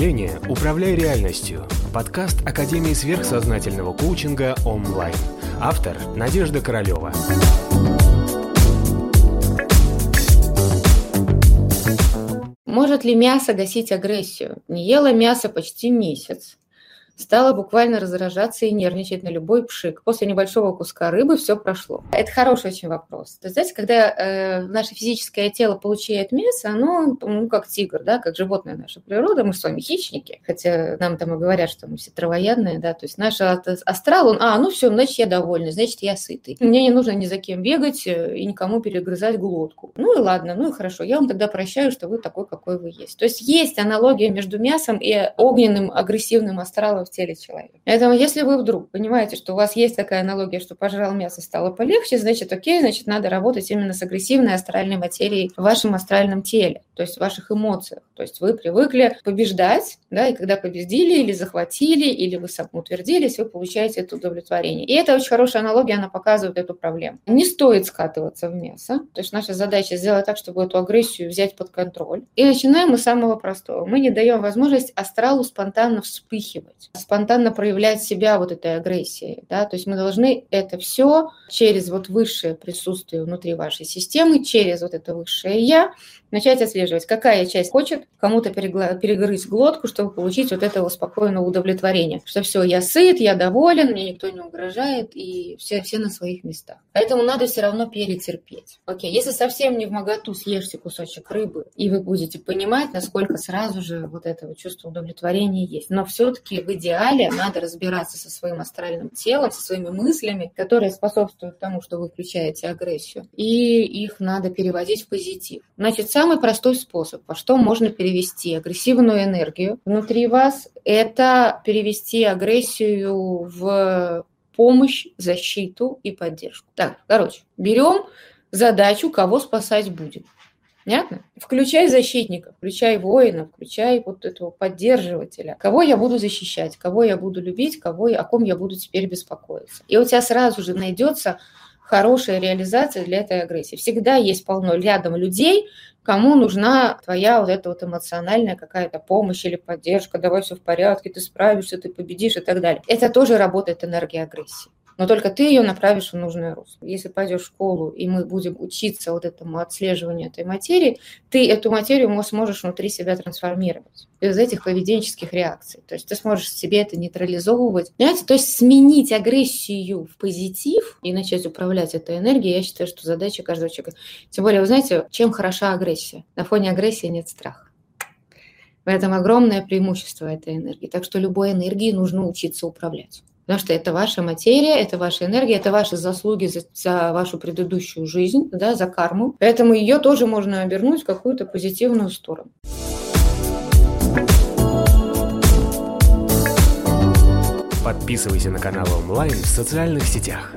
мышления «Управляй реальностью» – подкаст Академии сверхсознательного коучинга онлайн. Автор – Надежда Королева. Может ли мясо гасить агрессию? Не ела мясо почти месяц стала буквально раздражаться и нервничать на любой пшик. После небольшого куска рыбы все прошло. Это хороший очень вопрос. То есть, знаете, когда э, наше физическое тело получает мясо, оно, ну, как тигр, да, как животное наша природа, мы с вами хищники, хотя нам там и говорят, что мы все травоядные, да, то есть наш астрал, он, а, ну все, значит, я довольный, значит, я сытый. Мне не нужно ни за кем бегать э, и никому перегрызать глотку. Ну и ладно, ну и хорошо, я вам тогда прощаю, что вы такой, какой вы есть. То есть есть аналогия между мясом и огненным агрессивным астралом в теле человека. Поэтому если вы вдруг понимаете, что у вас есть такая аналогия, что пожрал мясо, стало полегче, значит, окей, значит, надо работать именно с агрессивной астральной материей в вашем астральном теле, то есть в ваших эмоциях. То есть вы привыкли побеждать, да, и когда победили или захватили, или вы самоутвердились, вы получаете это удовлетворение. И это очень хорошая аналогия, она показывает эту проблему. Не стоит скатываться в мясо, то есть наша задача сделать так, чтобы эту агрессию взять под контроль. И начинаем мы с самого простого. Мы не даем возможность астралу спонтанно вспыхивать спонтанно проявлять себя вот этой агрессией, да, то есть мы должны это все через вот высшее присутствие внутри вашей системы, через вот это высшее я, начать отслеживать, какая часть хочет кому-то перегрызть глотку, чтобы получить вот этого спокойного удовлетворения, что все, я сыт, я доволен, мне никто не угрожает, и все, все на своих местах. Поэтому надо все равно перетерпеть. Окей, если совсем не в моготу съешьте кусочек рыбы, и вы будете понимать, насколько сразу же вот этого чувства удовлетворения есть. Но все-таки в идеале надо разбираться со своим астральным телом, со своими мыслями, которые способствуют тому, что вы включаете агрессию, и их надо переводить в позитив. Значит, самый простой способ, по что можно перевести агрессивную энергию внутри вас, это перевести агрессию в помощь, защиту и поддержку. Так, короче, берем задачу, кого спасать будет. Понятно? Включай защитника, включай воина, включай вот этого поддерживателя. Кого я буду защищать, кого я буду любить, кого, о ком я буду теперь беспокоиться. И у тебя сразу же найдется хорошая реализация для этой агрессии. Всегда есть полно рядом людей, кому нужна твоя вот эта вот эмоциональная какая-то помощь или поддержка, давай все в порядке, ты справишься, ты победишь и так далее. Это тоже работает энергия агрессии но только ты ее направишь в нужное русло. Если пойдешь в школу, и мы будем учиться вот этому отслеживанию этой материи, ты эту материю сможешь внутри себя трансформировать из этих поведенческих реакций. То есть ты сможешь себе это нейтрализовывать. Понимаете? То есть сменить агрессию в позитив и начать управлять этой энергией, я считаю, что задача каждого человека. Тем более, вы знаете, чем хороша агрессия? На фоне агрессии нет страха. В этом огромное преимущество этой энергии. Так что любой энергией нужно учиться управлять. Потому что это ваша материя, это ваша энергия, это ваши заслуги за, за вашу предыдущую жизнь, да, за карму. Поэтому ее тоже можно обернуть в какую-то позитивную сторону. Подписывайся на канал онлайн в социальных сетях.